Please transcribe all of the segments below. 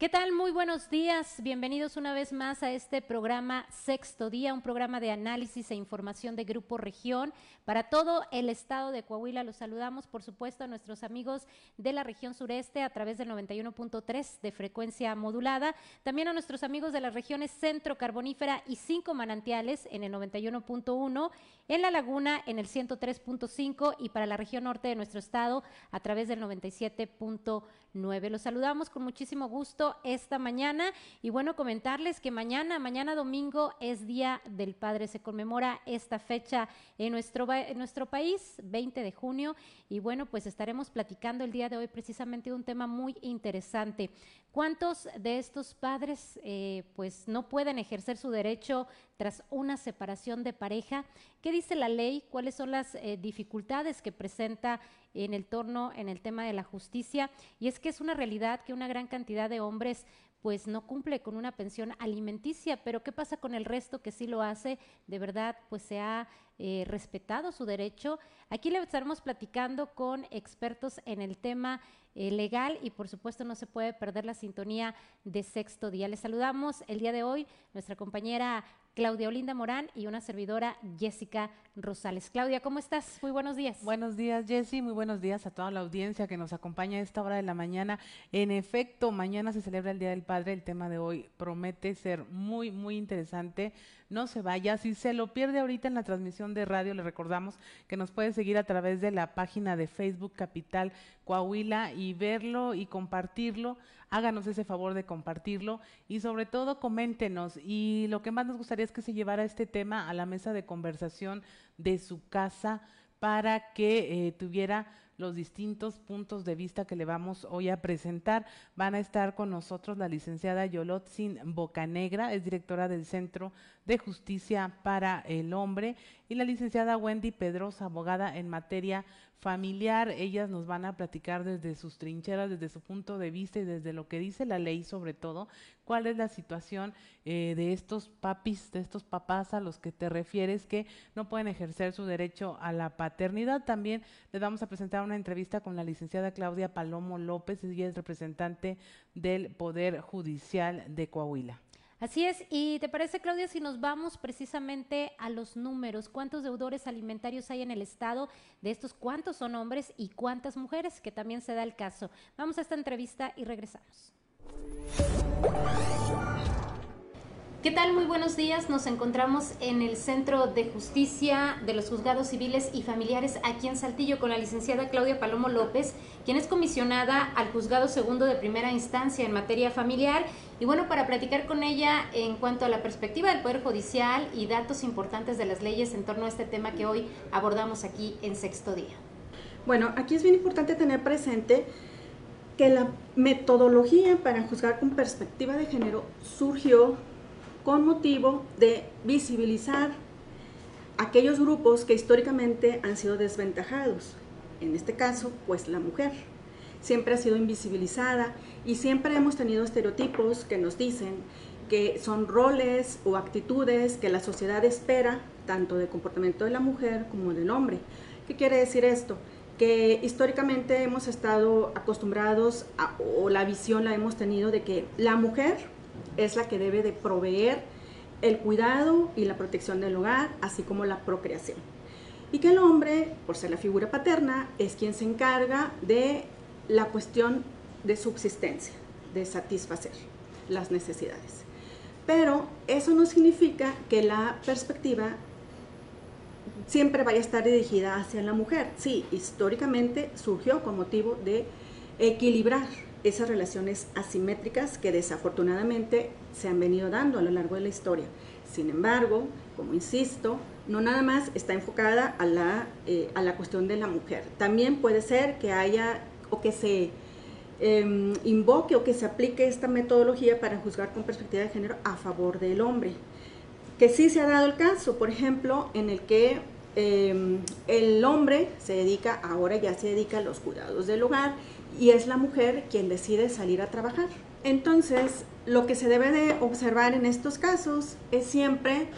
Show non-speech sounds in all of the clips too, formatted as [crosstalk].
¿Qué tal? Muy buenos días. Bienvenidos una vez más a este programa Sexto Día, un programa de análisis e información de Grupo Región para todo el estado de Coahuila. Los saludamos, por supuesto, a nuestros amigos de la región sureste a través del 91.3 de frecuencia modulada. También a nuestros amigos de las regiones centro, carbonífera y cinco manantiales en el 91.1, en la laguna en el 103.5 y para la región norte de nuestro estado a través del 97.9. Los saludamos con muchísimo gusto esta mañana. Y bueno, comentarles que mañana, mañana domingo es Día del Padre, se conmemora esta fecha en nuestro, en nuestro país, 20 de junio, y bueno, pues estaremos platicando el día de hoy precisamente de un tema muy interesante. ¿Cuántos de estos padres eh, pues no pueden ejercer su derecho tras una separación de pareja? ¿Qué dice la ley? ¿Cuáles son las eh, dificultades que presenta en el torno en el tema de la justicia? Y es que es una realidad que una gran cantidad de hombres pues no cumple con una pensión alimenticia, pero ¿qué pasa con el resto que sí lo hace? De verdad, pues se ha eh, respetado su derecho. Aquí le estaremos platicando con expertos en el tema eh, legal y por supuesto no se puede perder la sintonía de sexto día. Les saludamos el día de hoy nuestra compañera Claudia Olinda Morán y una servidora Jessica Rosales. Claudia, ¿cómo estás? Muy buenos días. Buenos días, Jessy. Muy buenos días a toda la audiencia que nos acompaña a esta hora de la mañana. En efecto, mañana se celebra el Día del Padre. El tema de hoy promete ser muy, muy interesante. No se vaya. Si se lo pierde ahorita en la transmisión de radio, le recordamos que nos puede seguir a través de la página de Facebook Capital Coahuila y verlo y compartirlo háganos ese favor de compartirlo y sobre todo coméntenos. Y lo que más nos gustaría es que se llevara este tema a la mesa de conversación de su casa para que eh, tuviera los distintos puntos de vista que le vamos hoy a presentar. Van a estar con nosotros la licenciada Yolotzin Bocanegra, es directora del Centro de Justicia para el Hombre, y la licenciada Wendy Pedrosa, abogada en materia familiar. Ellas nos van a platicar desde sus trincheras, desde su punto de vista y desde lo que dice la ley sobre todo, cuál es la situación eh, de estos papis, de estos papás a los que te refieres que no pueden ejercer su derecho a la paternidad. También les vamos a presentar una entrevista con la licenciada Claudia Palomo López, ella es representante del Poder Judicial de Coahuila. Así es, y te parece, Claudia, si nos vamos precisamente a los números, ¿cuántos deudores alimentarios hay en el Estado? De estos, ¿cuántos son hombres y cuántas mujeres? Que también se da el caso. Vamos a esta entrevista y regresamos. ¿Qué tal? Muy buenos días. Nos encontramos en el Centro de Justicia de los Juzgados Civiles y Familiares aquí en Saltillo con la licenciada Claudia Palomo López, quien es comisionada al Juzgado Segundo de Primera Instancia en materia familiar. Y bueno, para platicar con ella en cuanto a la perspectiva del Poder Judicial y datos importantes de las leyes en torno a este tema que hoy abordamos aquí en sexto día. Bueno, aquí es bien importante tener presente que la metodología para juzgar con perspectiva de género surgió con motivo de visibilizar aquellos grupos que históricamente han sido desventajados. En este caso, pues la mujer. Siempre ha sido invisibilizada y siempre hemos tenido estereotipos que nos dicen que son roles o actitudes que la sociedad espera, tanto de comportamiento de la mujer como del hombre. ¿Qué quiere decir esto? Que históricamente hemos estado acostumbrados o la visión la hemos tenido de que la mujer es la que debe de proveer el cuidado y la protección del hogar, así como la procreación. Y que el hombre, por ser la figura paterna, es quien se encarga de la cuestión de subsistencia, de satisfacer las necesidades. Pero eso no significa que la perspectiva siempre vaya a estar dirigida hacia la mujer. Sí, históricamente surgió con motivo de equilibrar esas relaciones asimétricas que desafortunadamente se han venido dando a lo largo de la historia. Sin embargo, como insisto, no nada más está enfocada a la, eh, a la cuestión de la mujer. También puede ser que haya o que se em, invoque o que se aplique esta metodología para juzgar con perspectiva de género a favor del hombre. Que sí se ha dado el caso, por ejemplo, en el que em, el hombre se dedica, ahora ya se dedica a los cuidados del hogar y es la mujer quien decide salir a trabajar. Entonces, lo que se debe de observar en estos casos es siempre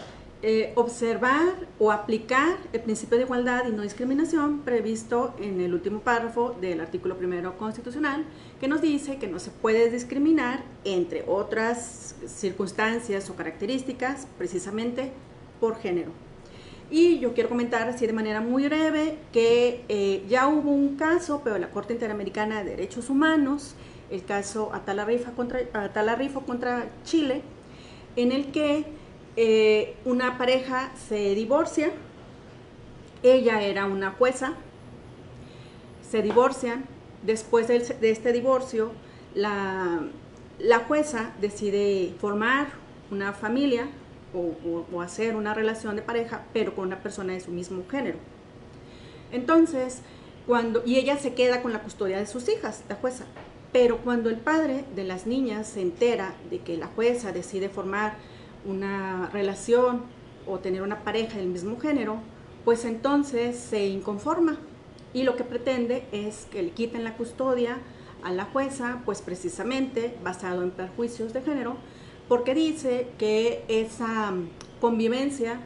eh, observar o aplicar el principio de igualdad y no discriminación previsto en el último párrafo del artículo primero constitucional, que nos dice que no se puede discriminar entre otras circunstancias o características precisamente por género. Y yo quiero comentar así de manera muy breve que eh, ya hubo un caso, pero la Corte Interamericana de Derechos Humanos, el caso Atala contra, Atala contra Chile, en el que eh, una pareja se divorcia, ella era una jueza, se divorcian, después de, este divorcio, la, jueza decide formar una familia o, hacer una relación de pareja, pero con una persona de su mismo género. Entonces, cuando, y ella se queda con la custodia de sus hijas, la jueza. Pero cuando el padre de las niñas se entera de que la jueza decide formar una relación o tener una pareja del mismo género, pues entonces se inconforma y lo que pretende es que le quiten la custodia a la jueza, pues precisamente basado en perjuicios de género, porque dice que esa convivencia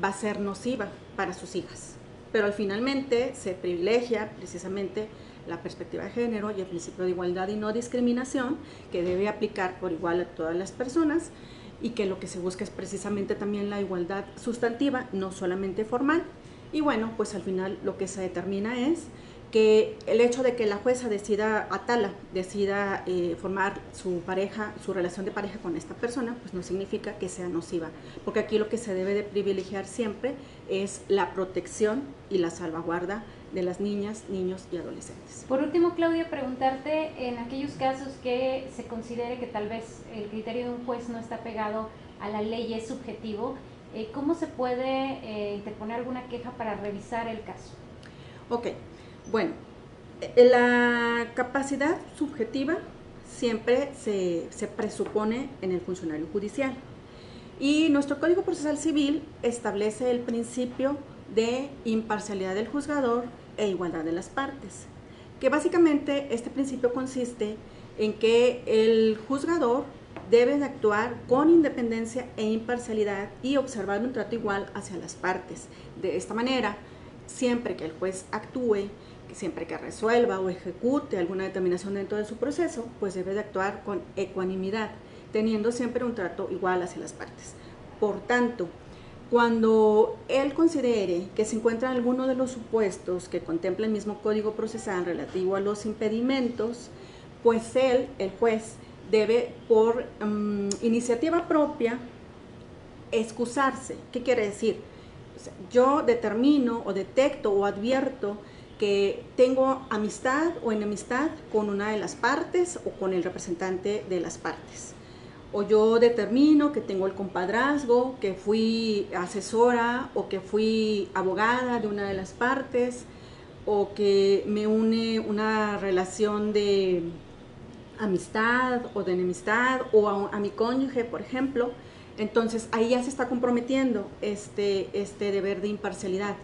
va a ser nociva para sus hijas. Pero finalmente se privilegia precisamente la perspectiva de género y el principio de igualdad y no discriminación que debe aplicar por igual a todas las personas y que lo que se busca es precisamente también la igualdad sustantiva, no solamente formal. Y bueno, pues al final lo que se determina es que el hecho de que la jueza decida, Atala, decida eh, formar su pareja, su relación de pareja con esta persona, pues no significa que sea nociva, porque aquí lo que se debe de privilegiar siempre es la protección y la salvaguarda de las niñas, niños y adolescentes. Por último, Claudia, preguntarte en aquellos casos que se considere que tal vez el criterio de un juez no está pegado a la ley, es subjetivo, eh, ¿cómo se puede eh, interponer alguna queja para revisar el caso? Ok, bueno, eh, la capacidad subjetiva siempre se, se presupone en el funcionario judicial. Y nuestro Código Procesal Civil establece el principio de imparcialidad del juzgador e igualdad de las partes. Que básicamente este principio consiste en que el juzgador debe de actuar con independencia e imparcialidad y observar un trato igual hacia las partes. De esta manera, siempre que el juez actúe, siempre que resuelva o ejecute alguna determinación dentro de su proceso, pues debe de actuar con ecuanimidad, teniendo siempre un trato igual hacia las partes. Por tanto, cuando él considere que se encuentra alguno de los supuestos que contempla el mismo código procesal relativo a los impedimentos, pues él, el juez, debe por mm, iniciativa propia excusarse. ¿Qué quiere decir? yo determino o detecto o advierto que tengo amistad o enemistad con una de las partes o con el representante de las partes o yo determino que tengo el compadrazgo, que fui asesora o que fui abogada de una de las partes o que me une una relación de amistad o de enemistad o a, mi cónyuge, por ejemplo, entonces ahí ya se está comprometiendo este, este deber de imparcialidad.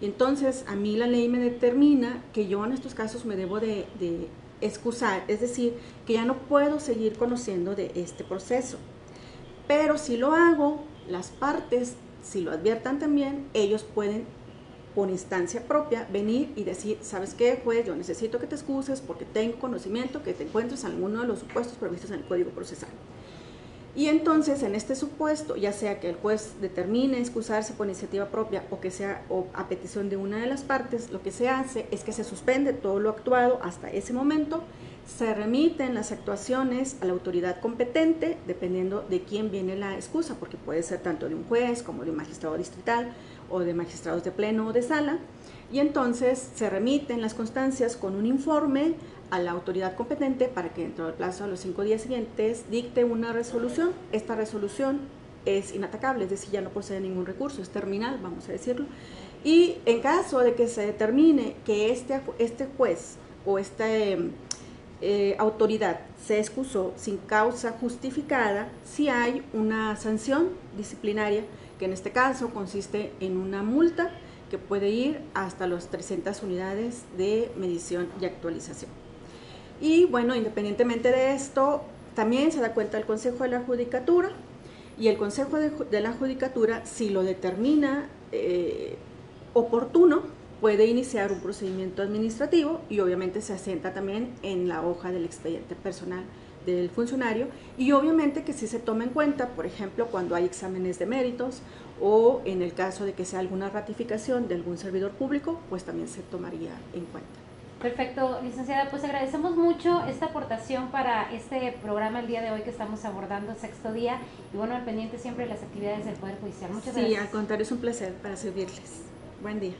Entonces a mí la ley me determina que yo en estos casos me debo de excusar, es decir, que ya no puedo seguir conociendo de este proceso. Pero si lo hago, las partes, si lo adviertan también, ellos pueden por instancia propia venir y decir, ¿sabes qué, juez? Yo necesito que te excuses porque tengo conocimiento que te encuentres en alguno de los supuestos previstos en el Código Procesal. Y entonces, en este supuesto, ya sea que el juez determine excusarse por iniciativa propia o que sea a petición de una de las partes, lo que se hace es que se suspende todo lo actuado hasta ese momento, se remiten las actuaciones a la autoridad competente, dependiendo de quién viene la excusa, porque puede ser tanto de un juez como de un magistrado distrital o de magistrados de pleno o de sala, y entonces se remiten las constancias con un informe a la autoridad competente para que dentro del plazo de los cinco días siguientes dicte una resolución. Esta resolución es inatacable, es decir, ya no posee ningún recurso, es terminal, vamos a decirlo. Y en caso de que se determine que este, este juez o esta eh, autoridad se excusó sin causa justificada, si hay una sanción disciplinaria, que en este caso consiste en una multa que puede ir hasta las 300 unidades de medición y actualización. Y bueno, independientemente de esto, también se da cuenta el Consejo de la Judicatura y el Consejo de, la Judicatura, si lo determina eh, oportuno, puede iniciar un procedimiento administrativo y obviamente se asienta también en la hoja del expediente personal del funcionario y obviamente que si se toma en cuenta, por ejemplo, cuando hay exámenes de méritos o en el caso de que sea alguna ratificación de algún servidor público, pues también se tomaría en cuenta. Perfecto, licenciada, pues agradecemos mucho esta aportación para este programa el día de hoy que estamos abordando, sexto día, y bueno, al pendiente siempre de las actividades del Poder Judicial. Muchas gracias. Sí, al contrario, es un placer para servirles. Buen día.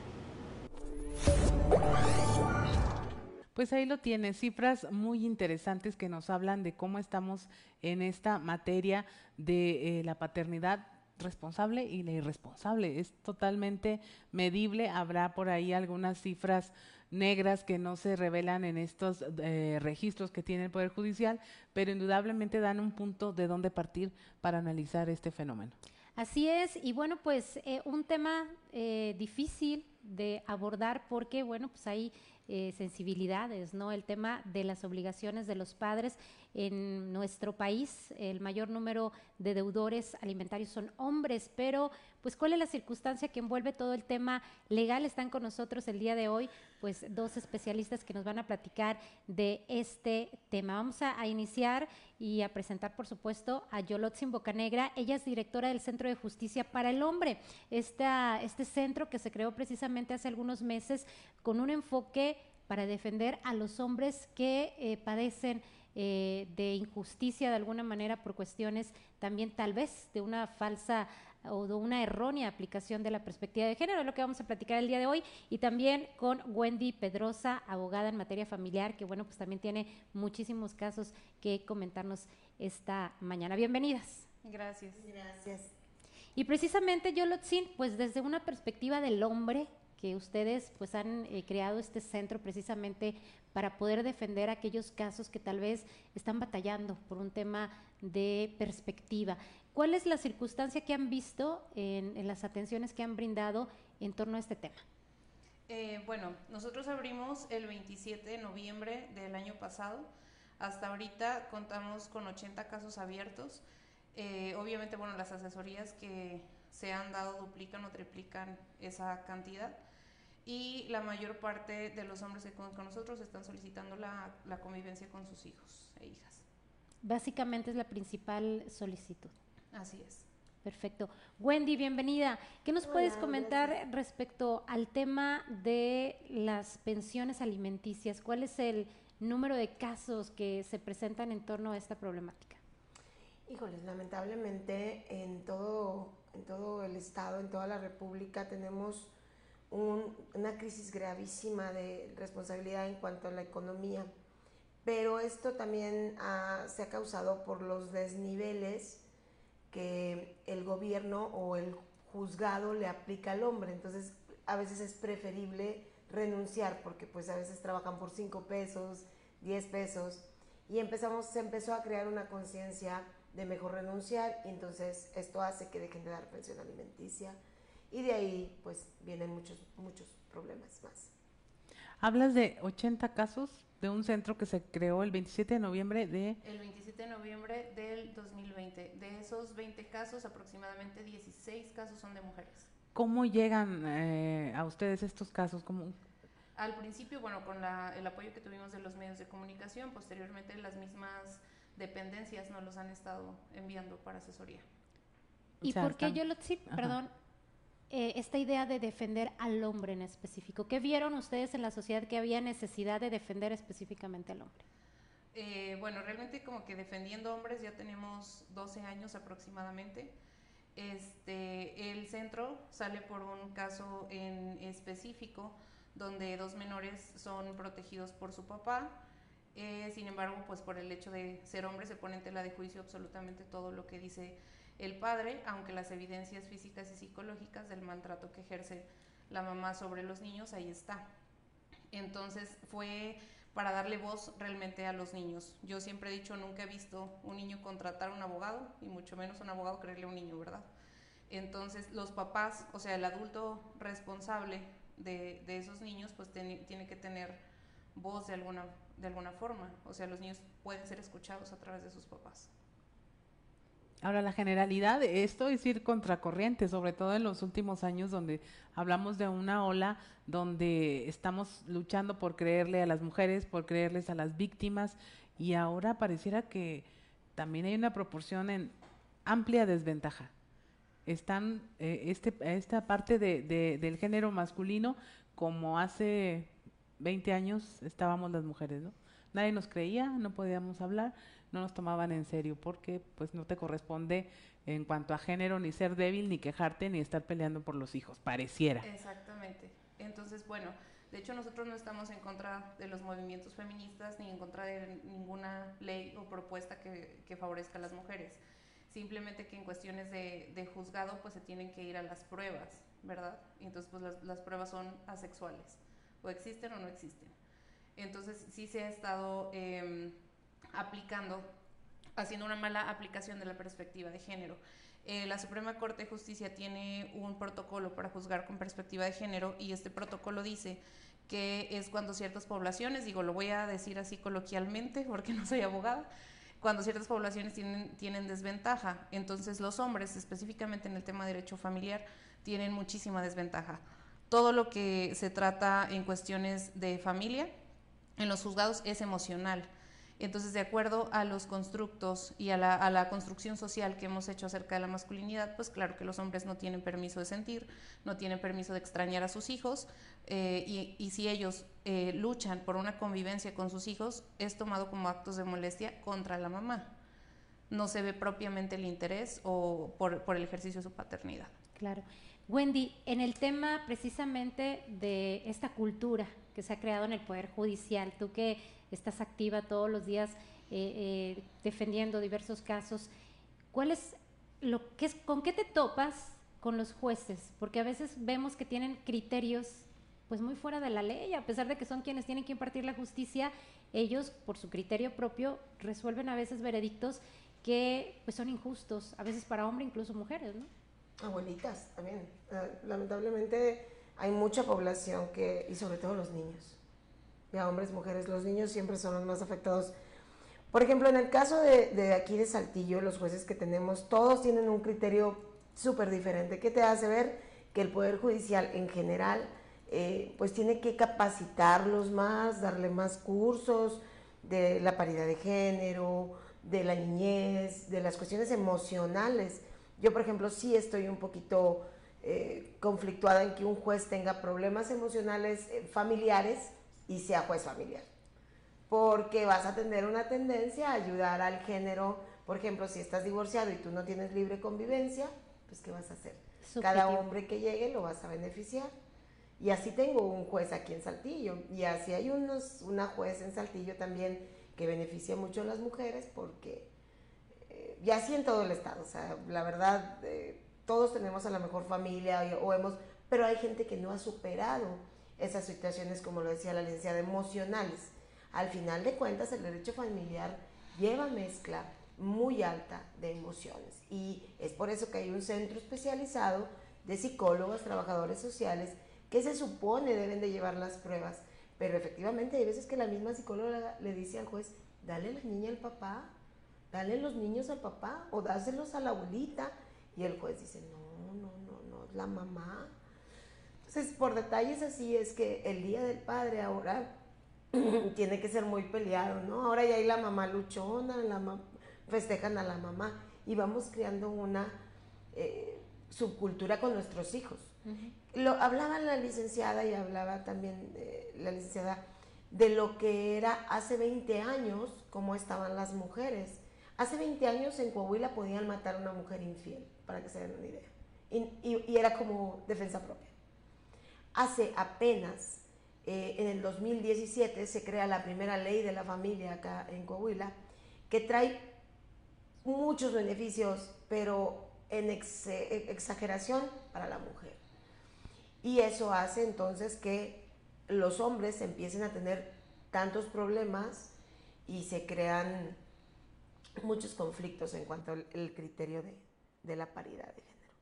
Pues ahí lo tiene, cifras muy interesantes que nos hablan de cómo estamos en esta materia de eh, la paternidad responsable y la irresponsable. Es totalmente medible. Habrá por ahí algunas cifras negras que no se revelan en estos eh, registros que tiene el Poder Judicial, pero indudablemente dan un punto de dónde partir para analizar este fenómeno. Así es, y bueno, pues eh, un tema eh, difícil de abordar porque, bueno, pues hay eh, sensibilidades, ¿no? El tema de las obligaciones de los padres en nuestro país, el mayor número de deudores alimentarios son hombres, pero pues cuál es la circunstancia que envuelve todo el tema legal. Están con nosotros el día de hoy, pues dos especialistas que nos van a platicar de este tema. Vamos a, iniciar y a presentar, por supuesto, a Yolotzin Bocanegra. Ella es directora del Centro de Justicia para el Hombre, esta, este centro que se creó precisamente hace algunos meses con un enfoque para defender a los hombres que eh, padecen eh, de injusticia de alguna manera por cuestiones también tal vez de una falsa o de una errónea aplicación de la perspectiva de género, es lo que vamos a platicar el día de hoy, y también con Wendy Pedrosa, abogada en materia familiar, que bueno, pues también tiene muchísimos casos que comentarnos esta mañana. Bienvenidas. Gracias. Gracias. Y precisamente Yolotzin, pues desde una perspectiva del hombre, que ustedes pues han eh, creado este centro precisamente para poder defender aquellos casos que tal vez están batallando por un tema de perspectiva. ¿Cuál es la circunstancia que han visto en, las atenciones que han brindado en torno a este tema? Eh, bueno, nosotros abrimos el 27 de noviembre del año pasado. Hasta ahorita contamos con 80 casos abiertos. Eh, obviamente, bueno, las asesorías que se han dado duplican o triplican esa cantidad y la mayor parte de los hombres que con, nosotros están solicitando la, la, convivencia con sus hijos e hijas. Básicamente es la principal solicitud. Así es. Perfecto. Wendy, bienvenida. ¿Qué nos puedes comentar respecto al tema de las pensiones alimenticias? ¿Cuál es el número de casos que se presentan en torno a esta problemática? Híjoles, lamentablemente en todo, en todo el estado, en toda la república tenemos una crisis gravísima de responsabilidad en cuanto a la economía, pero esto también se ha causado por los desniveles el gobierno o el juzgado le aplica al hombre. Entonces, a veces es preferible renunciar porque pues a veces trabajan por 5 pesos, 10 pesos y empezamos, se empezó a crear una conciencia de mejor renunciar y entonces esto hace que dejen de dar pensión alimenticia, y de ahí pues vienen muchos, muchos problemas más. Hablas de 80 casos de un centro que se creó el 27 de noviembre de... El 27 de noviembre del 2020. De esos 20 casos, aproximadamente 16 casos son de mujeres. ¿Cómo llegan eh, a ustedes estos casos? ¿Cómo? Al principio, bueno, con la, el apoyo que tuvimos de los medios de comunicación, posteriormente las mismas dependencias nos los han estado enviando para asesoría. ¿Y por qué yo lo sí, perdón, eh, esta idea de defender al hombre en específico? ¿Qué vieron ustedes en la sociedad que había necesidad de defender específicamente al hombre? Eh, bueno, realmente como que defendiendo hombres ya tenemos 12 años aproximadamente. Este, el centro sale por un caso en específico donde dos menores son protegidos por su papá. Eh, sin embargo, pues por el hecho de ser hombres se pone en tela de juicio absolutamente todo lo que dice el padre, aunque las evidencias físicas y psicológicas del maltrato que ejerce la mamá sobre los niños, ahí está. Entonces fue para darle voz realmente a los niños. Yo siempre he dicho, nunca he visto un niño contratar a un abogado, y mucho menos un abogado creerle a un niño, ¿verdad? Entonces los papás, o sea, el adulto responsable de, esos niños, pues tiene que tener voz de alguna, de alguna forma. O sea, los niños pueden ser escuchados a través de sus papás. Ahora, la generalidad esto es ir contracorriente, sobre todo en los últimos años donde hablamos de una ola donde estamos luchando por creerle a las mujeres, por creerles a las víctimas y ahora pareciera que también hay una proporción en amplia desventaja. Están eh, este, esta parte de, del género masculino como hace 20 años estábamos las mujeres, ¿no? Nadie nos creía, no podíamos hablar no nos tomaban en serio porque pues no te corresponde en cuanto a género ni ser débil, ni quejarte, ni estar peleando por los hijos, pareciera. Exactamente. Entonces, bueno, de hecho nosotros no estamos en contra de los movimientos feministas ni en contra de ninguna ley o propuesta que, que favorezca a las mujeres. Simplemente que en cuestiones de, de, juzgado pues se tienen que ir a las pruebas, ¿verdad? Y entonces pues las, las pruebas son asexuales, o existen o no existen. Entonces sí se ha estado... Eh, aplicando, haciendo una mala aplicación de la perspectiva de género. Eh, la Suprema Corte de Justicia tiene un protocolo para juzgar con perspectiva de género y este protocolo dice que es cuando ciertas poblaciones, digo, lo voy a decir así coloquialmente porque no soy abogada, cuando ciertas poblaciones tienen, tienen desventaja. Entonces los hombres, específicamente en el tema de derecho familiar, tienen muchísima desventaja. Todo lo que se trata en cuestiones de familia en los juzgados es emocional. Entonces, de acuerdo a los constructos y a la, construcción social que hemos hecho acerca de la masculinidad, pues claro que los hombres no tienen permiso de sentir, no tienen permiso de extrañar a sus hijos, eh, y, si ellos eh, luchan por una convivencia con sus hijos, es tomado como actos de molestia contra la mamá. No se ve propiamente el interés o por, por el ejercicio de su paternidad. Claro. Wendy, en el tema precisamente de esta cultura que se ha creado en el Poder Judicial, tú que estás activa todos los días eh, eh, defendiendo diversos casos. ¿Cuál es lo que es, con qué te topas con los jueces? Porque a veces vemos que tienen criterios pues muy fuera de la ley, a pesar de que son quienes tienen que impartir la justicia, ellos por su criterio propio resuelven a veces veredictos que pues son injustos, a veces para hombres, incluso mujeres, ¿no? Abuelitas también. Eh, lamentablemente hay mucha población que, y sobre todo los niños, ya hombres, mujeres, los niños siempre son los más afectados. Por ejemplo, en el caso de, aquí de Saltillo, los jueces que tenemos, todos tienen un criterio súper diferente. ¿Qué te hace ver? Que el Poder Judicial en general, eh, pues tiene que capacitarlos más, darle más cursos de la paridad de género, de la niñez, de las cuestiones emocionales. Yo, por ejemplo, sí estoy un poquito eh, conflictuada en que un juez tenga problemas emocionales eh, familiares y sea juez familiar. Porque vas a tener una tendencia a ayudar al género, por ejemplo, si estás divorciado y tú no tienes libre convivencia, pues ¿qué vas a hacer? Cada hombre que llegue lo vas a beneficiar. Y así tengo un juez aquí en Saltillo. Y así hay unos, una juez en Saltillo también que beneficia mucho a las mujeres porque, eh, y así en todo el estado, o sea, la verdad, eh, todos tenemos a la mejor familia o hemos, pero hay gente que no ha superado esas situaciones, como lo decía la licenciada, emocionales. Al final de cuentas, el derecho familiar lleva mezcla muy alta de emociones. Y es por eso que hay un centro especializado de psicólogos, trabajadores sociales, que se supone deben de llevar las pruebas, pero efectivamente hay veces que la misma psicóloga le dice al juez, dale la niña al papá, dale los niños al papá o dáselos a la abuelita y el juez dice, no, no, no, no, la mamá, entonces, por detalles así es que el Día del Padre ahora [clears throat] tiene que ser muy peleado, ¿no? Ahora ya hay la mamá luchona, la festejan a la mamá y vamos creando una eh, subcultura con nuestros hijos. Lo hablaba la licenciada y hablaba también la licenciada de lo que era hace 20 años, cómo estaban las mujeres. Hace 20 años en Coahuila podían matar a una mujer infiel, para que se den una idea. y era como defensa propia. Hace apenas, eh, en el 2017, se crea la primera ley de la familia acá en Coahuila, que trae muchos beneficios, pero en exageración para la mujer. Y eso hace entonces que los hombres empiecen a tener tantos problemas y se crean muchos conflictos en cuanto al criterio de, de la paridad de género.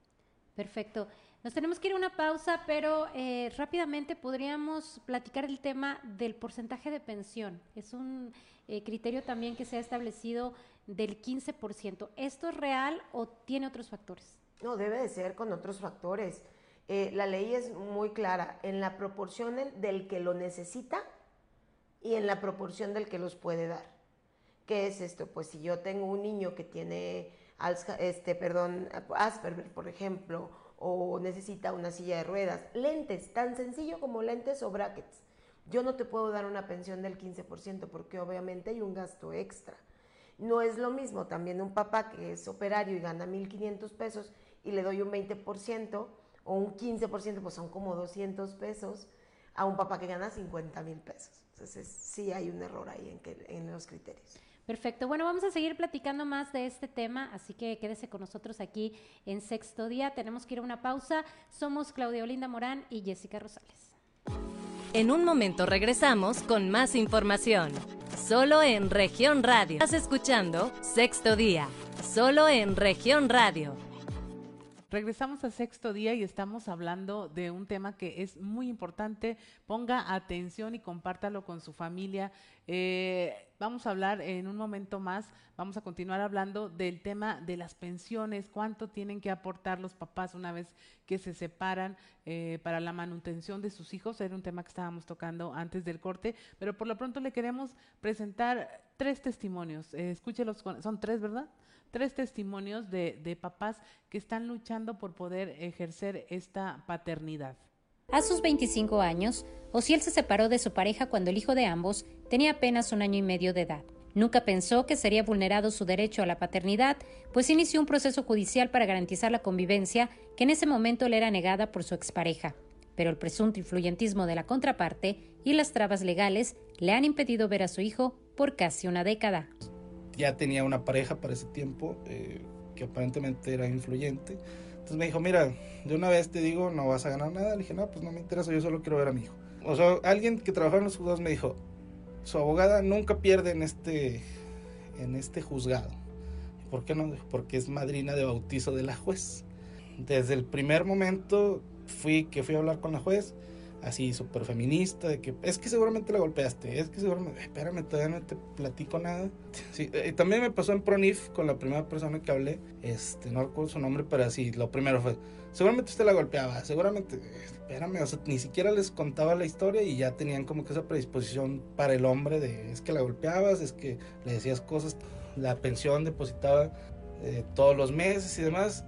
Perfecto. Nos tenemos que ir a una pausa, pero eh, rápidamente podríamos platicar el tema del porcentaje de pensión. Es un eh, criterio también que se ha establecido del 15%. ¿Esto es real o tiene otros factores? No, debe de ser con otros factores. Eh, la ley es muy clara en la proporción del que lo necesita y en la proporción del que los puede dar. ¿Qué es esto? Pues si yo tengo un niño que tiene este, perdón, Asperger, por ejemplo, o necesita una silla de ruedas, lentes, tan sencillo como lentes o brackets. Yo no te puedo dar una pensión del 15% porque obviamente hay un gasto extra. No es lo mismo también un papá que es operario y gana 1.500 pesos y le doy un 20% o un 15%, pues son como 200 pesos, a un papá que gana 50 mil pesos. Entonces sí hay un error ahí en, que, en los criterios. Perfecto. Bueno, vamos a seguir platicando más de este tema, así que quédese con nosotros aquí en sexto día. Tenemos que ir a una pausa. Somos Claudia Olinda Morán y Jessica Rosales. En un momento regresamos con más información. Solo en región radio. Estás escuchando Sexto Día. Solo en región radio. Regresamos a sexto día y estamos hablando de un tema que es muy importante. Ponga atención y compártalo con su familia. Eh, vamos a hablar en un momento más, vamos a continuar hablando del tema de las pensiones, cuánto tienen que aportar los papás una vez que se separan eh, para la manutención de sus hijos. Era un tema que estábamos tocando antes del corte, pero por lo pronto le queremos presentar tres testimonios. Eh, escúchelos, son tres, ¿verdad? Tres testimonios de, papás que están luchando por poder ejercer esta paternidad. A sus 25 años, Ociel se separó de su pareja cuando el hijo de ambos tenía apenas un año y medio de edad. Nunca pensó que sería vulnerado su derecho a la paternidad, pues inició un proceso judicial para garantizar la convivencia que en ese momento le era negada por su expareja. Pero el presunto influyentismo de la contraparte y las trabas legales le han impedido ver a su hijo por casi una década ya tenía una pareja para ese tiempo eh, que aparentemente era influyente. Entonces me dijo, mira, de una vez te digo, no vas a ganar nada. Le dije, no, pues no me interesa, yo solo quiero ver a mi hijo. O sea, alguien que trabajaba en los juzgados me dijo, su abogada nunca pierde en este, en este juzgado. ¿Por qué no? Porque es madrina de bautizo de la juez. Desde el primer momento fui que fui a hablar con la juez, así súper feminista, de que es que seguramente la golpeaste, es que seguramente, espérame, todavía no te platico nada. Eh, también me pasó en Pronif con la primera persona que hablé, este, no recuerdo su nombre, pero así, lo primero fue, seguramente usted la golpeaba, seguramente, espérame, o sea, ni siquiera les contaba la historia y ya tenían como que esa predisposición para el hombre de, es que la golpeabas, es que le decías cosas, la pensión depositaba eh, todos los meses y demás.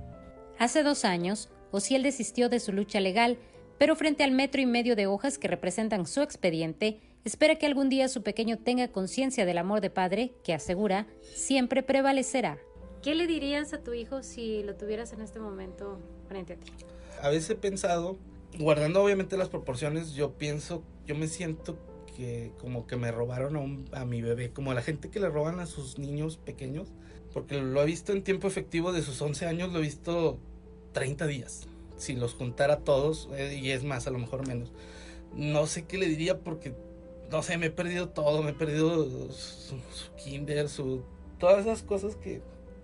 Hace dos años, Ociel desistió de su lucha legal, pero frente al metro y medio de hojas que representan su expediente, espera que algún día su pequeño tenga conciencia del amor de padre que asegura siempre prevalecerá. ¿Qué le dirías a tu hijo si lo tuvieras en este momento frente a ti? A veces he pensado, guardando obviamente las proporciones, yo pienso, yo me siento que como que me robaron a, a mi bebé, como a la gente que le roban a sus niños pequeños, porque lo he visto en tiempo efectivo de sus 11 años, lo he visto 30 días si los juntara todos, eh, y es más, a lo mejor menos, no sé qué le diría porque, no sé, me he perdido todo, me he perdido su, kinder, su, todas esas cosas que,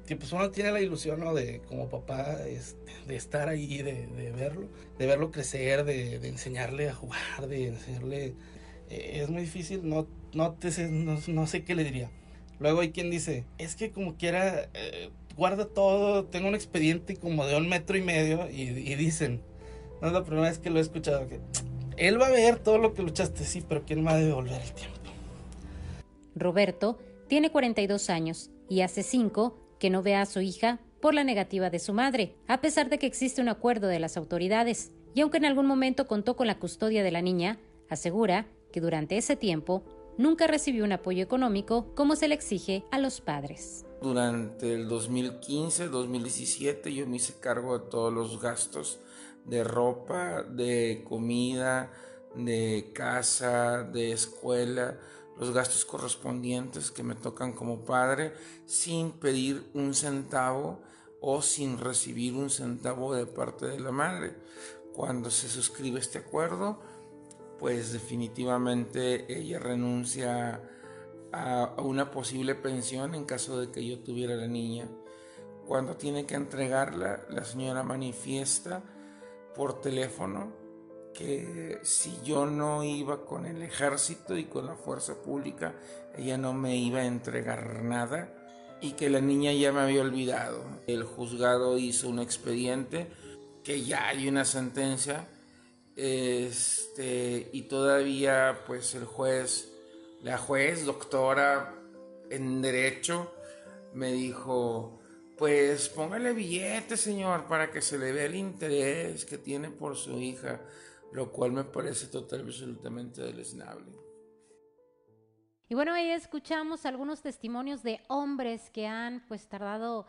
que pues uno tiene la ilusión, ¿no? De como papá, este, de estar ahí, de, de, verlo, de verlo crecer, de, de, enseñarle a jugar, de enseñarle... Eh, es muy difícil, no, no, te no, no, sé qué le diría. Luego hay quien dice, es que como quiera... Eh, guarda todo, tengo un expediente como de un metro y medio y, dicen, no es la primera vez que lo he escuchado, que él va a ver todo lo que luchaste, sí, pero ¿quién va a devolver el tiempo? Roberto tiene 42 años y hace 5 que no ve a su hija por la negativa de su madre, a pesar de que existe un acuerdo de las autoridades. Y aunque en algún momento contó con la custodia de la niña, asegura que durante ese tiempo nunca recibió un apoyo económico como se le exige a los padres. Durante el 2015-2017 yo me hice cargo de todos los gastos de ropa, de comida, de casa, de escuela, los gastos correspondientes que me tocan como padre sin pedir un centavo o sin recibir un centavo de parte de la madre. Cuando se suscribe este acuerdo, pues definitivamente ella renuncia a, una posible pensión en caso de que yo tuviera la niña. Cuando tiene que entregarla, la señora manifiesta por teléfono que si yo no iba con el ejército y con la fuerza pública, ella no me iba a entregar nada y que la niña ya me había olvidado. El juzgado hizo un expediente que ya hay una sentencia este, y todavía pues el juez, la juez, doctora en derecho, me dijo, pues póngale billete, señor, para que se le vea el interés que tiene por su hija, lo cual me parece total absolutamente deleznable. Y bueno, ahí escuchamos algunos testimonios de hombres que han pues tardado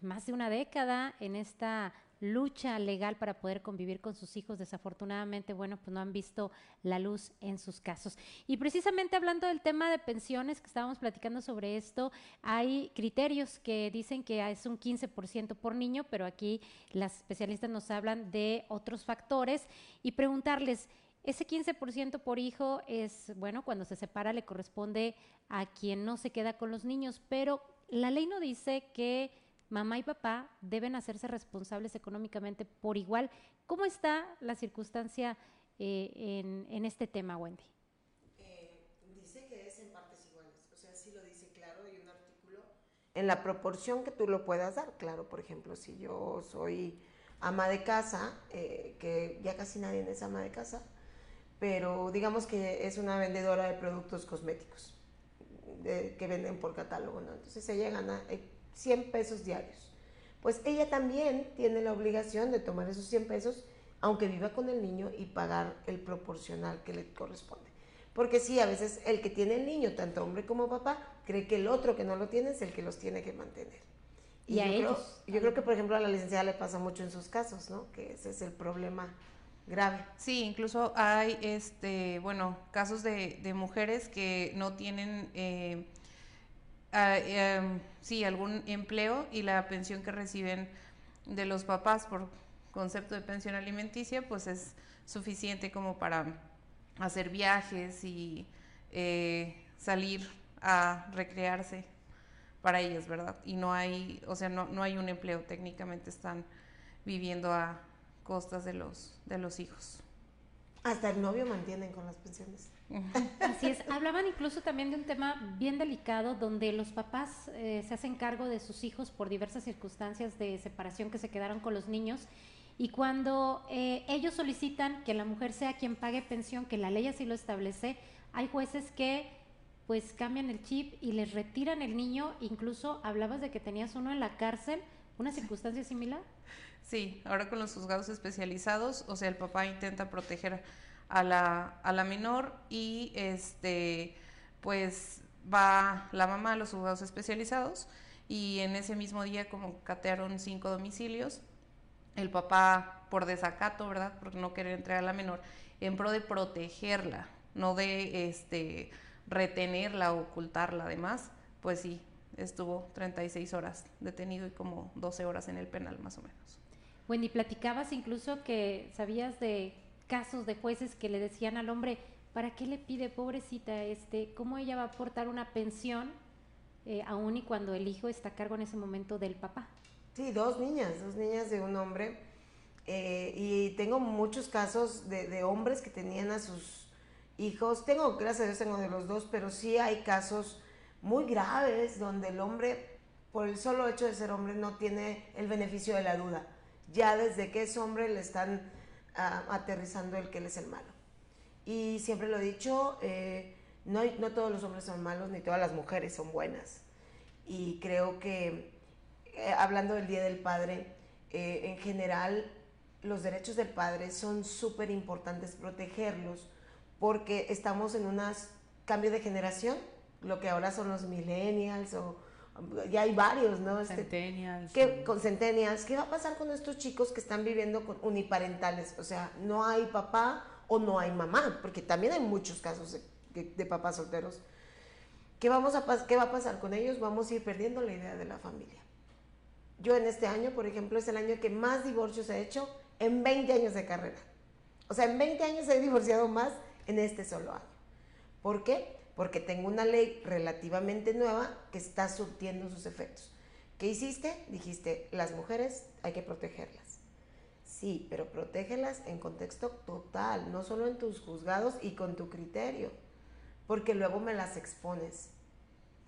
más de una década en esta lucha legal para poder convivir con sus hijos. Desafortunadamente, bueno, pues no han visto la luz en sus casos. Y precisamente hablando del tema de pensiones, que estábamos platicando sobre esto, hay criterios que dicen que es un 15% por niño, pero aquí las especialistas nos hablan de otros factores y preguntarles, ese 15% por hijo es, bueno, cuando se separa le corresponde a quien no se queda con los niños, pero la ley no dice que mamá y papá deben hacerse responsables económicamente por igual. ¿Cómo está la circunstancia eh, en, este tema, Wendy? Eh, dice que es en partes iguales, o sea, sí lo dice claro, hay un artículo. En la proporción que tú lo puedas dar, claro, por ejemplo, si yo soy ama de casa, eh, que ya casi nadie es ama de casa, pero digamos que es una vendedora de productos cosméticos que venden por catálogo, ¿no? Entonces ella gana 100 pesos diarios. Pues ella también tiene la obligación de tomar esos 100 pesos, aunque viva con el niño, y pagar el proporcional que le corresponde. Porque sí, a veces el que tiene el niño, tanto hombre como papá, cree que el otro que no lo tiene es el que los tiene que mantener. Y, a yo, ellos? Creo, yo creo que, por ejemplo, a la licenciada le pasa mucho en sus casos, ¿no? Que ese es el problema grave. Sí, incluso hay, este, bueno, casos de, mujeres que no tienen... Eh, Em, sí, algún empleo y la pensión que reciben de los papás por concepto de pensión alimenticia, pues es suficiente como para hacer viajes y eh, salir a recrearse para ellos, ¿verdad? Y no hay, o sea, no, no hay un empleo, técnicamente están viviendo a costas de los, de los hijos. Hasta el novio mantienen con las pensiones. [laughs] Así es. Hablaban incluso también de un tema bien delicado donde los papás eh, se hacen cargo de sus hijos por diversas circunstancias de separación que se quedaron con los niños. Y cuando eh, ellos solicitan que la mujer sea quien pague pensión, que la ley así lo establece, hay jueces que pues cambian el chip y les retiran el niño. Incluso hablabas de que tenías uno en la cárcel, una circunstancia similar. Sí, ahora con los juzgados especializados, o sea, el papá intenta proteger a la, a la menor y este, pues va la mamá a los juzgados especializados y en ese mismo día como catearon cinco domicilios, el papá por desacato, ¿verdad? Por no querer entregar a la menor, en pro de protegerla, no de este retenerla ocultarla además, pues sí, estuvo 36 horas detenido y como 12 horas en el penal más o menos. Wendy, platicabas incluso que sabías de casos de jueces que le decían al hombre, ¿para qué le pide, pobrecita, este, cómo ella va a aportar una pensión eh, aún y cuando el hijo está a cargo en ese momento del papá? Sí, dos niñas, dos niñas de un hombre. Eh, y tengo muchos casos de, de, hombres que tenían a sus hijos. Tengo, gracias a Dios, tengo de los dos, pero sí hay casos muy graves donde el hombre, por el solo hecho de ser hombre, no tiene el beneficio de la duda ya desde que es hombre le están aterrizando el que él es el malo. Y siempre lo he dicho, eh, no, no todos los hombres son malos, ni todas las mujeres son buenas. Y creo que, eh, hablando del Día del Padre, eh, en general los derechos del padre son súper importantes protegerlos porque estamos en un cambio de generación, lo que ahora son los millennials o ya hay varios, ¿no? Este, centennials. ¿qué, con centennials. ¿Qué va a pasar con estos chicos que están viviendo con uniparentales? O sea, no hay papá o no hay mamá, porque también hay muchos casos de, papás solteros. ¿Qué, vamos a, ¿Qué va a pasar con ellos? Vamos a ir perdiendo la idea de la familia. Yo en este año, por ejemplo, es el año que más divorcios he hecho en 20 años de carrera. O sea, en 20 años he divorciado más en este solo año. ¿Por qué? Porque tengo una ley relativamente nueva que está surtiendo sus efectos. ¿Qué hiciste? Dijiste, las mujeres hay que protegerlas. Sí, pero protégelas en contexto total, no solo en tus juzgados y con tu criterio, porque luego me las expones,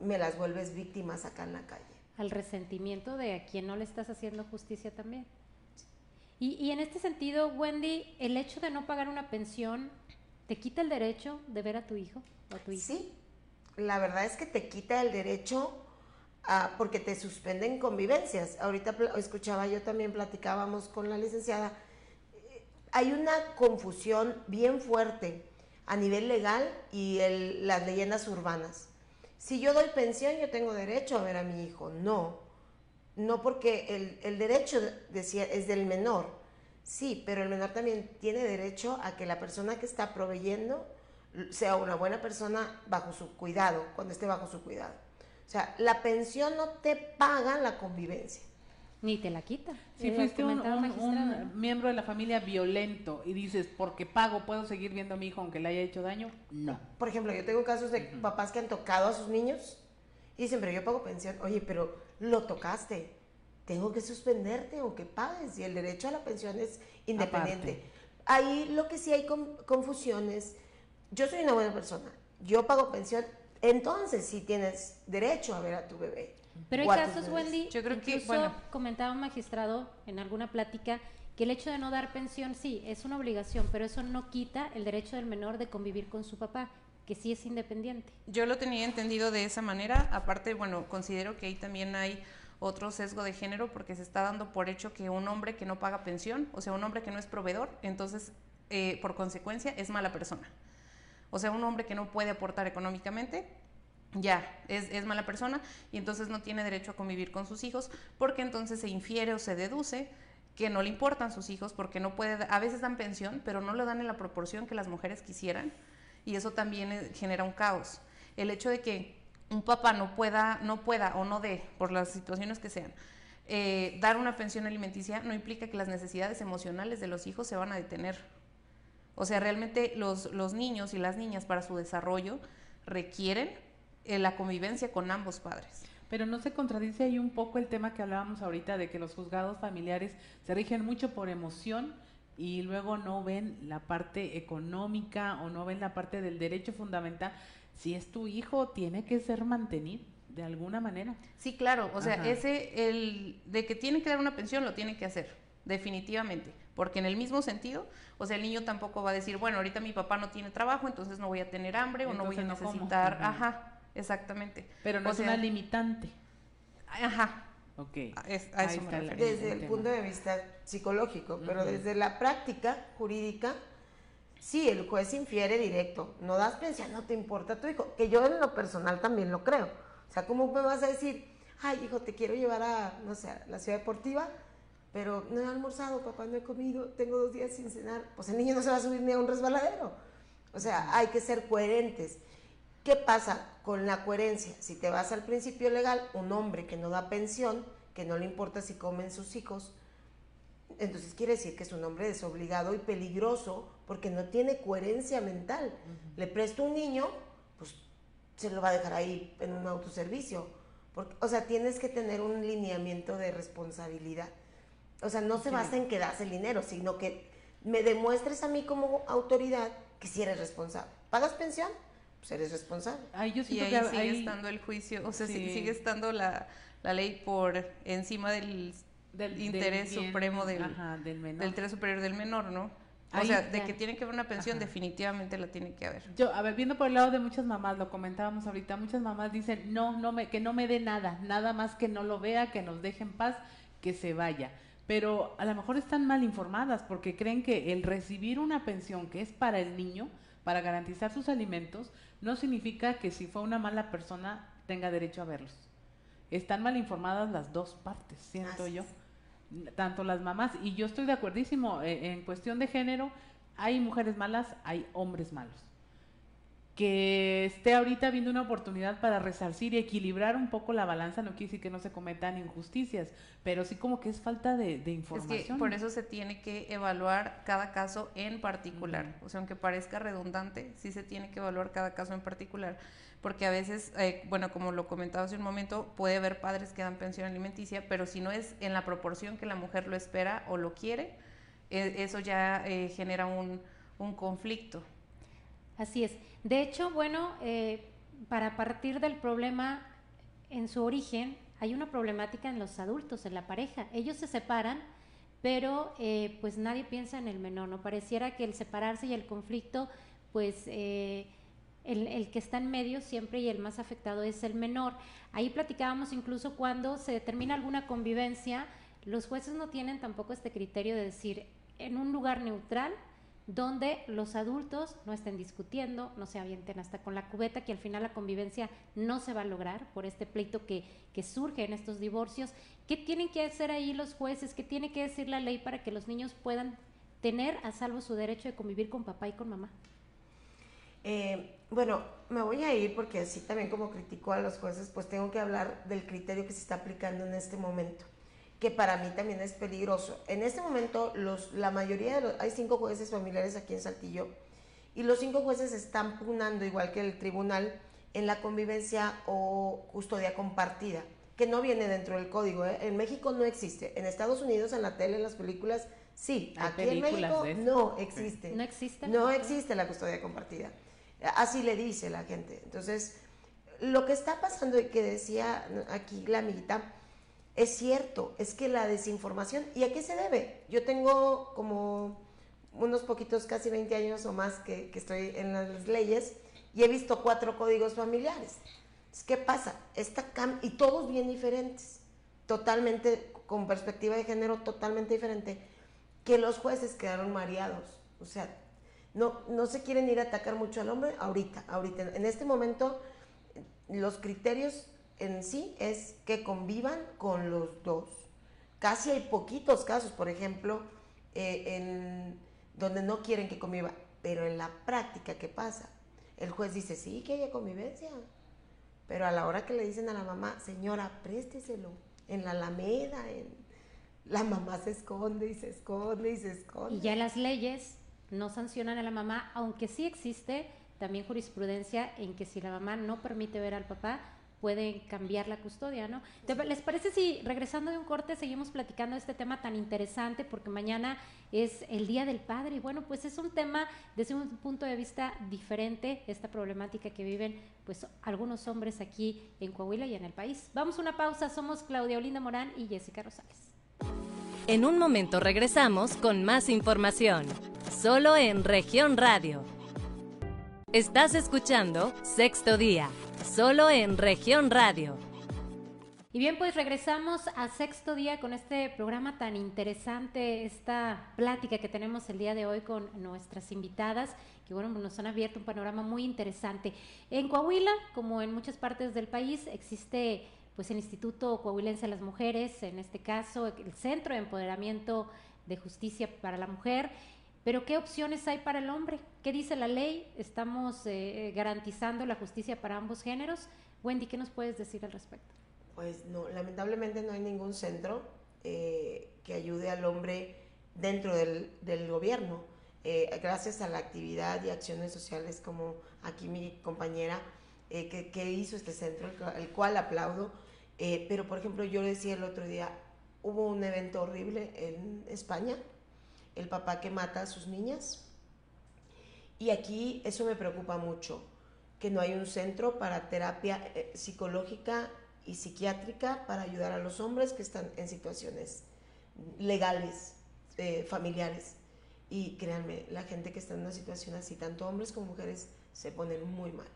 me las vuelves víctimas acá en la calle. Al resentimiento de a quien no le estás haciendo justicia también. Y, y en este sentido, Wendy, el hecho de no pagar una pensión, ¿te quita el derecho de ver a tu hijo o a tu hija? Sí, la verdad es que te quita el derecho a, porque te suspenden convivencias. Ahorita escuchaba yo también, platicábamos con la licenciada. eh, Hay una confusión bien fuerte a nivel legal y el- las leyendas urbanas. Si yo doy pensión, yo tengo derecho a ver a mi hijo. No, no porque el, el derecho decía, es del menor. Sí, pero el menor también tiene derecho a que la persona que está proveyendo sea una buena persona bajo su cuidado, cuando esté bajo su cuidado. O sea, la pensión no te paga la convivencia. Ni te la quita. Si fuiste un, un- miembro de la familia violento y dices, porque pago, ¿puedo seguir viendo a mi hijo aunque le haya hecho daño? No. Por ejemplo, yo tengo casos de papás que han tocado a sus niños y dicen, pero yo pago pensión. Oye, pero lo tocaste. Tengo que suspenderte aunque pagues. Y el derecho a la pensión es independiente. Ahí lo que sí hay con- confusiones. Yo soy una buena persona. Yo pago pensión. Entonces sí tienes derecho a ver a tu bebé. Pero hay o casos. Wendy, Yo creo que, incluso bueno. comentaba un magistrado en alguna plática que el hecho de no dar pensión sí es una obligación, pero eso no quita el derecho del menor de convivir con su papá, que sí es independiente. Yo lo tenía entendido de esa manera. Aparte, bueno, considero que ahí también hay otro sesgo de género porque se está dando por hecho que un hombre que no paga pensión, o sea, un hombre que no es proveedor, entonces, eh, por consecuencia, es mala persona. O sea, un hombre que no puede aportar económicamente, ya, es, es mala persona y entonces no tiene derecho a convivir con sus hijos porque entonces se infiere o se deduce que no le importan sus hijos porque no puede, a veces dan pensión, pero no lo dan en la proporción que las mujeres quisieran y eso también eh, genera un caos. El hecho de que un papá no pueda, no pueda o no dé, por las situaciones que sean, eh, dar una pensión alimenticia no implica que las necesidades emocionales de los hijos se van a detener. O sea, realmente los, los niños y las niñas para su desarrollo requieren eh, la convivencia con ambos padres. Pero no se contradice ahí un poco el tema que hablábamos ahorita de que los juzgados familiares se rigen mucho por emoción y luego no ven la parte económica o no ven la parte del derecho fundamental. Si es tu hijo, tiene que ser mantenido de alguna manera. Sí, claro, o sea, Ajá. ese, el de que tiene que dar una pensión, lo tiene que hacer, definitivamente, porque en el mismo sentido, o sea, el niño tampoco va a decir, bueno, ahorita mi papá no tiene trabajo, entonces no voy a tener hambre o no voy a no necesitar, ajá, exactamente. Pero no O es sea, una limitante. Ajá, Ok. a es- a eso me desde el tema. punto de vista psicológico, pero desde la práctica jurídica, sí, el juez infiere directo, no das pensión, no te importa tu hijo, que yo en lo personal también lo creo. O sea, ¿cómo me vas a decir, ay, hijo, te quiero llevar a, no sé, a la ciudad deportiva, pero no he almorzado, papá, no he comido, tengo dos días sin cenar? Pues el niño no se va a subir ni a un resbaladero. O sea, hay que ser coherentes. ¿Qué pasa con la coherencia? Si te vas al principio legal, un hombre que no da pensión, que no le importa si comen sus hijos, entonces quiere decir que es un hombre desobligado y peligroso porque no tiene coherencia mental. Le presto un niño, pues se lo va a dejar ahí en un autoservicio. Porque, o sea, tienes que tener un lineamiento de responsabilidad. O sea, no se basa en que das el dinero, sino que me demuestres a mí como autoridad que si eres responsable. ¿Pagas pensión? Pues eres responsable. Ahí yo Y ahí que sigue ahí- estando el juicio, o sea, sí- Sí. sigue estando la, la ley por encima del, del- del interés bien, supremo del, ajá, del menor. del interés superior del menor, ¿no? O sea, de que tiene que haber una pensión, Ajá. definitivamente la tiene que haber. Yo, a ver, viendo por el lado de muchas mamás, lo comentábamos ahorita, muchas mamás dicen, no, no me, que no me dé nada, nada más que no lo vea, que nos deje en paz, que se vaya. Pero a lo mejor están mal informadas porque creen que el recibir una pensión que es para el niño, para garantizar sus alimentos, no significa que si fue una mala persona tenga derecho a verlos. Están mal informadas las dos partes, siento Así yo. es. Tanto las mamás, y yo estoy de acuerdísimo, eh, en cuestión de género, hay mujeres malas, hay hombres malos que esté ahorita viendo una oportunidad para resarcir y equilibrar un poco la balanza, no quiere decir que no se cometan injusticias, pero sí como que es falta de, de Es información. que por eso se tiene que evaluar cada caso en particular. O sea, aunque parezca redundante, sí se tiene que evaluar cada caso en particular. Porque a veces, eh, bueno, como lo comentaba hace un momento, puede haber padres que dan pensión alimenticia, pero si no es en la proporción que la mujer lo espera o lo quiere, e, eso ya eh, genera un, un, conflicto. Así es. De hecho, bueno, eh, para partir del problema en su origen, hay una problemática en los adultos, en la pareja. Ellos se separan, pero eh, pues nadie piensa en el menor, ¿no? Pareciera que el separarse y el conflicto, pues el, el, que está en medio siempre y el más afectado es el menor. Ahí platicábamos incluso cuando se determina alguna convivencia, los jueces no tienen tampoco este criterio de decir en un lugar neutral donde los adultos no estén discutiendo, no se avienten hasta con la cubeta, que al final la convivencia no se va a lograr por este pleito que, que surge en estos divorcios. ¿Qué tienen que hacer ahí los jueces? ¿Qué tiene que decir la ley para que los niños puedan tener a salvo su derecho de convivir con papá y con mamá? Eh, bueno, me voy a ir porque así también como critico a los jueces, pues tengo que hablar del criterio que se está aplicando en este momento que para mí también es peligroso. En este momento, los, la mayoría de los, hay cinco jueces familiares aquí en Saltillo, y los cinco jueces están pugnando, igual que el tribunal, en la convivencia o custodia compartida, que no viene dentro del código. ¿eh? En México no existe. En Estados Unidos, en la tele, en las películas, sí. aquí en México no existe. No existe. No existe la custodia compartida. Así le dice la gente. Entonces, lo que está pasando y que decía aquí la amiguita, es cierto, es que la desinformación, ¿y a qué se debe? Yo tengo como unos poquitos, casi 20 años o más que, estoy en las leyes y he visto cuatro códigos familiares. ¿Qué pasa? Esta cam y todos bien diferentes, totalmente, con perspectiva de género totalmente diferente, que los jueces quedaron mareados. O sea, no, no se quieren ir a atacar mucho al hombre ahorita, ahorita. En este momento, los criterios en sí es que convivan con los dos. Casi hay poquitos casos, por ejemplo, eh, en donde no quieren que conviva, pero en la práctica, ¿qué pasa? El juez dice, sí, que haya convivencia, pero a la hora que le dicen a la mamá, señora, présteselo, en la alameda, la mamá se esconde y se esconde y se esconde. Y ya las leyes no sancionan a la mamá, aunque sí existe también jurisprudencia en que si la mamá no permite ver al papá, pueden cambiar la custodia, ¿no? ¿Les parece si regresando de un corte seguimos platicando este tema tan interesante porque mañana es el Día del Padre y bueno, pues es un tema desde un punto de vista diferente, esta problemática que viven pues algunos hombres aquí en Coahuila y en el país. Vamos a una pausa, somos Claudia Olinda Morán y Jessica Rosales. En un momento regresamos con más información, solo en región radio. Estás escuchando Sexto Día solo en región radio. Y bien, pues regresamos a sexto día con este programa tan interesante, esta plática que tenemos el día de hoy con nuestras invitadas, que bueno, nos han abierto un panorama muy interesante. En Coahuila, como en muchas partes del país, existe pues el Instituto Coahuilense de las Mujeres, en este caso el Centro de Empoderamiento de Justicia para la Mujer, pero ¿qué opciones hay para el hombre? ¿Qué dice la ley? ¿Estamos eh, garantizando la justicia para ambos géneros? Wendy, ¿qué nos puedes decir al respecto? Pues no, lamentablemente no hay ningún centro eh, que ayude al hombre dentro del, gobierno. Eh, gracias a la actividad y acciones sociales como aquí mi compañera que, que, hizo este centro, el cual aplaudo. pero por ejemplo, yo decía el otro día, hubo un evento horrible en España el papá que mata a sus niñas. Y aquí eso me preocupa mucho, que no hay un centro para terapia eh, psicológica y psiquiátrica para ayudar a los hombres que están en situaciones legales, eh, familiares. Y créanme, la gente que está en una situación así, tanto hombres como mujeres, se ponen muy mal.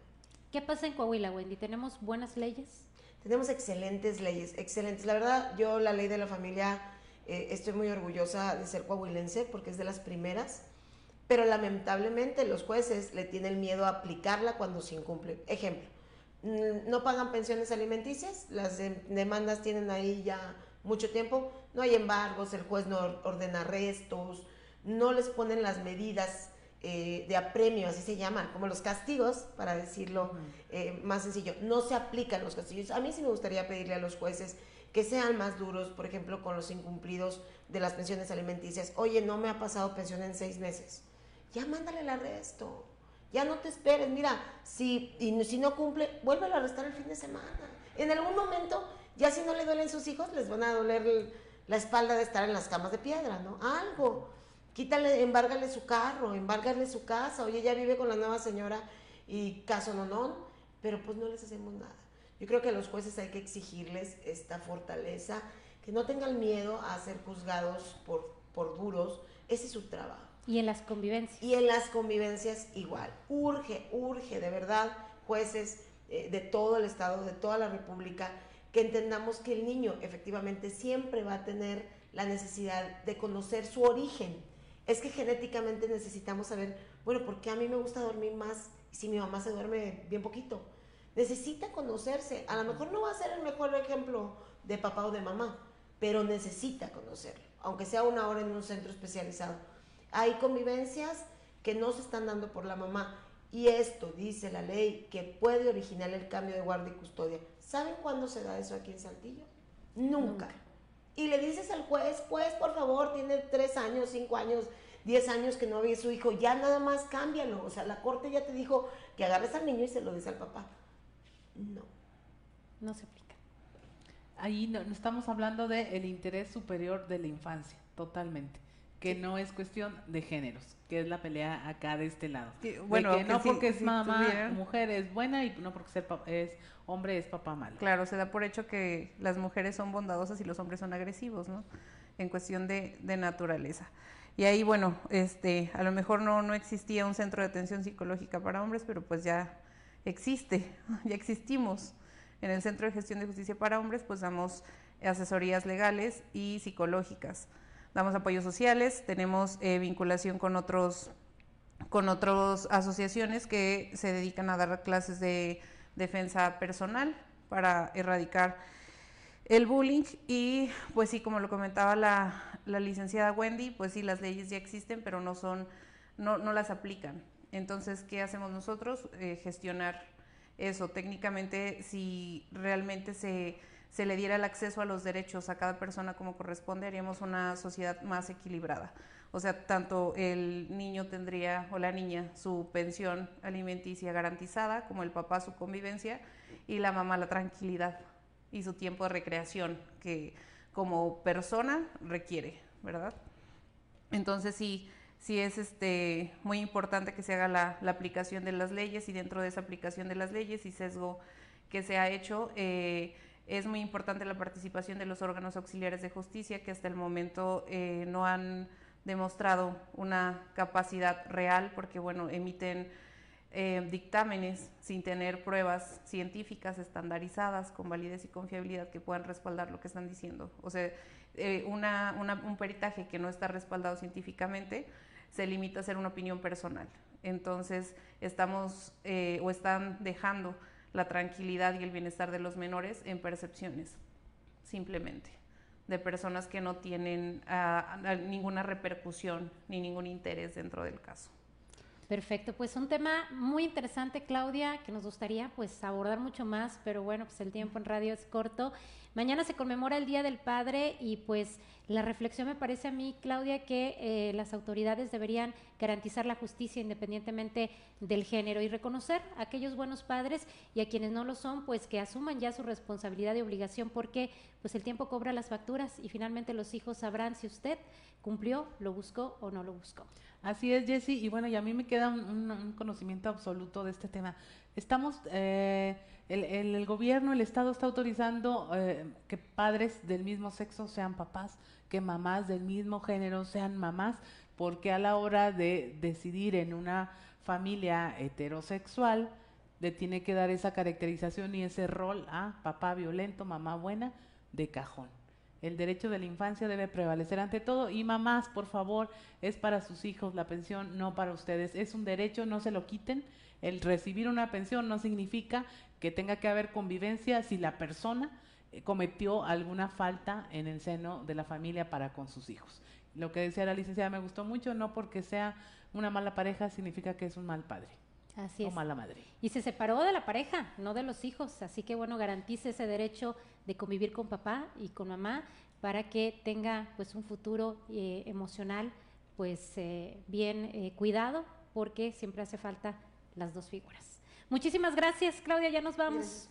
¿Qué pasa en Coahuila, Wendy? ¿Tenemos buenas leyes? Tenemos excelentes leyes, excelentes. La verdad, yo la ley de la familia eh, estoy muy orgullosa de ser coahuilense porque es de las primeras, pero lamentablemente los jueces le tienen miedo a aplicarla cuando se incumple. Ejemplo, mm, no pagan pensiones alimenticias, las demandas tienen ahí ya mucho tiempo, no hay embargos, el juez no ordena arrestos, no les ponen las medidas eh, de apremio, así se llaman, como los castigos, para decirlo eh, más sencillo, no se aplican los castigos. A mí sí me gustaría pedirle a los jueces que sean más duros, por ejemplo, con los incumplidos de las pensiones alimenticias. Oye, no me ha pasado pensión en seis meses. Ya mándale el arresto. Ya no te esperes. Mira, si, y, si no cumple, vuélvelo a arrestar el fin de semana. En algún momento, ya si no le duelen sus hijos, les van a doler la espalda de estar en las camas de piedra, ¿no? Algo. Quítale, embárgale su carro, embárgale su casa. Oye, ya vive con la nueva señora y caso no, no, pero pues no les hacemos nada. Yo creo que a los jueces hay que exigirles esta fortaleza, que no tengan miedo a ser juzgados por, por duros. Ese es su trabajo. Y en las convivencias. Y en las convivencias igual. Urge, urge, de verdad, jueces eh, de todo el Estado, de toda la República, que entendamos que el niño efectivamente siempre va a tener la necesidad de conocer su origen. Es que genéticamente necesitamos saber, bueno, ¿por qué a mí me gusta dormir más si mi mamá se duerme bien poquito? Necesita conocerse. A lo mejor no va a ser el mejor ejemplo de papá o de mamá, pero necesita conocerlo, aunque sea una hora en un centro especializado hay convivencias que no se están dando por la mamá. Y esto, dice la ley, que puede originar el cambio de guardia y custodia. ¿Saben cuándo se da eso aquí en Saltillo? Nunca. Y le dices al juez, pues por favor, tiene tres años, cinco años, diez años que no había su hijo, ya nada más cámbialo. O sea, la corte ya te dijo que agarres al niño y se lo des al papá. No. No se aplica. Ahí no, estamos hablando del el interés superior de la infancia, totalmente que no es cuestión de géneros, que es la pelea acá de este lado. bueno, que no porque es mamá, mujer es buena y no porque es hombre es papá malo. Claro, se da por hecho que las mujeres son bondadosas y los hombres son agresivos, ¿no? En cuestión de, de naturaleza. Y ahí, bueno, este, a lo mejor no, no existía un centro de atención psicológica para hombres, pero pues ya existe, [laughs] ya existimos. En el Centro de Gestión de Justicia para Hombres, pues damos asesorías legales y psicológicas damos apoyos sociales, tenemos eh, vinculación con otros con otras asociaciones que se dedican a dar clases de defensa personal para erradicar el bullying y pues sí, como lo comentaba la, licenciada Wendy, pues sí, las leyes ya existen, pero no son, no, no las aplican. Entonces, ¿qué hacemos nosotros? Eh, gestionar eso. Técnicamente, si realmente se se le diera el acceso a los derechos a cada persona como corresponde, haríamos una sociedad más equilibrada. O sea, tanto el niño tendría o la niña su pensión alimenticia garantizada, como el papá su convivencia y la mamá la tranquilidad y su tiempo de recreación que como persona requiere, ¿verdad? Entonces sí, sí es este, muy importante que se haga la, aplicación de las leyes y dentro de esa aplicación de las leyes y sesgo que se ha hecho, eh, es muy importante la participación de los órganos auxiliares de justicia que hasta el momento eh, no han demostrado una capacidad real porque, bueno, emiten eh, dictámenes sin tener pruebas científicas estandarizadas con validez y confiabilidad que puedan respaldar lo que están diciendo. O sea, eh, un peritaje que no está respaldado científicamente se limita a ser una opinión personal. Entonces, estamos o están dejando la tranquilidad y el bienestar de los menores en percepciones, simplemente, de personas que no tienen ah, ninguna repercusión ni ningún interés dentro del caso. Perfecto, pues un tema muy interesante, Claudia, que nos gustaría pues abordar mucho más, pero bueno, pues el tiempo en radio es corto. Mañana se conmemora el Día del Padre y pues la reflexión me parece a mí, Claudia, que eh, las autoridades deberían garantizar la justicia independientemente del género y reconocer a aquellos buenos padres y a quienes no lo son, pues que asuman ya su responsabilidad y obligación porque pues el tiempo cobra las facturas y finalmente los hijos sabrán si usted cumplió, lo buscó o no lo buscó. Así es, Jessy, y bueno, y a mí me queda un, conocimiento absoluto de este tema. Estamos... Eh, el, gobierno, el Estado está autorizando eh, que padres del mismo sexo sean papás, que mamás del mismo género sean mamás, porque a la hora de decidir en una familia heterosexual, le tiene que dar esa caracterización y ese rol a papá violento, mamá buena, de cajón. El derecho de la infancia debe prevalecer ante todo y mamás, por favor, es para sus hijos la pensión, no para ustedes. Es un derecho, no se lo quiten. El recibir una pensión no significa que tenga que haber convivencia si la persona eh, cometió alguna falta en el seno de la familia para con sus hijos. Lo que decía la licenciada me gustó mucho, no porque sea una mala pareja significa que es un mal padre. Así o es. mala madre. Y se separó de la pareja, no de los hijos. Así que bueno, garantice ese derecho de convivir con papá y con mamá para que tenga pues un futuro eh, emocional pues eh, bien cuidado porque siempre hace falta las dos figuras. Muchísimas gracias, Claudia, ya nos vamos.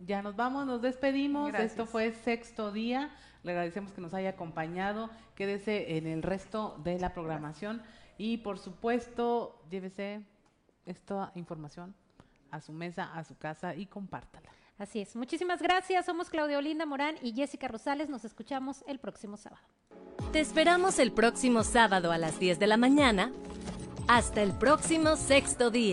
Ya nos vamos, nos despedimos. Gracias. Esto fue sexto día. Le agradecemos que nos haya acompañado. Quédese en el resto de la programación. Y por supuesto, llévese esta información a su mesa, a su casa y compártala. Así es. Muchísimas gracias. Somos Claudia Olinda Morán y Jessica Rosales. Nos escuchamos el próximo sábado. Te esperamos el próximo sábado a las 10 de la mañana. Hasta el próximo sexto día.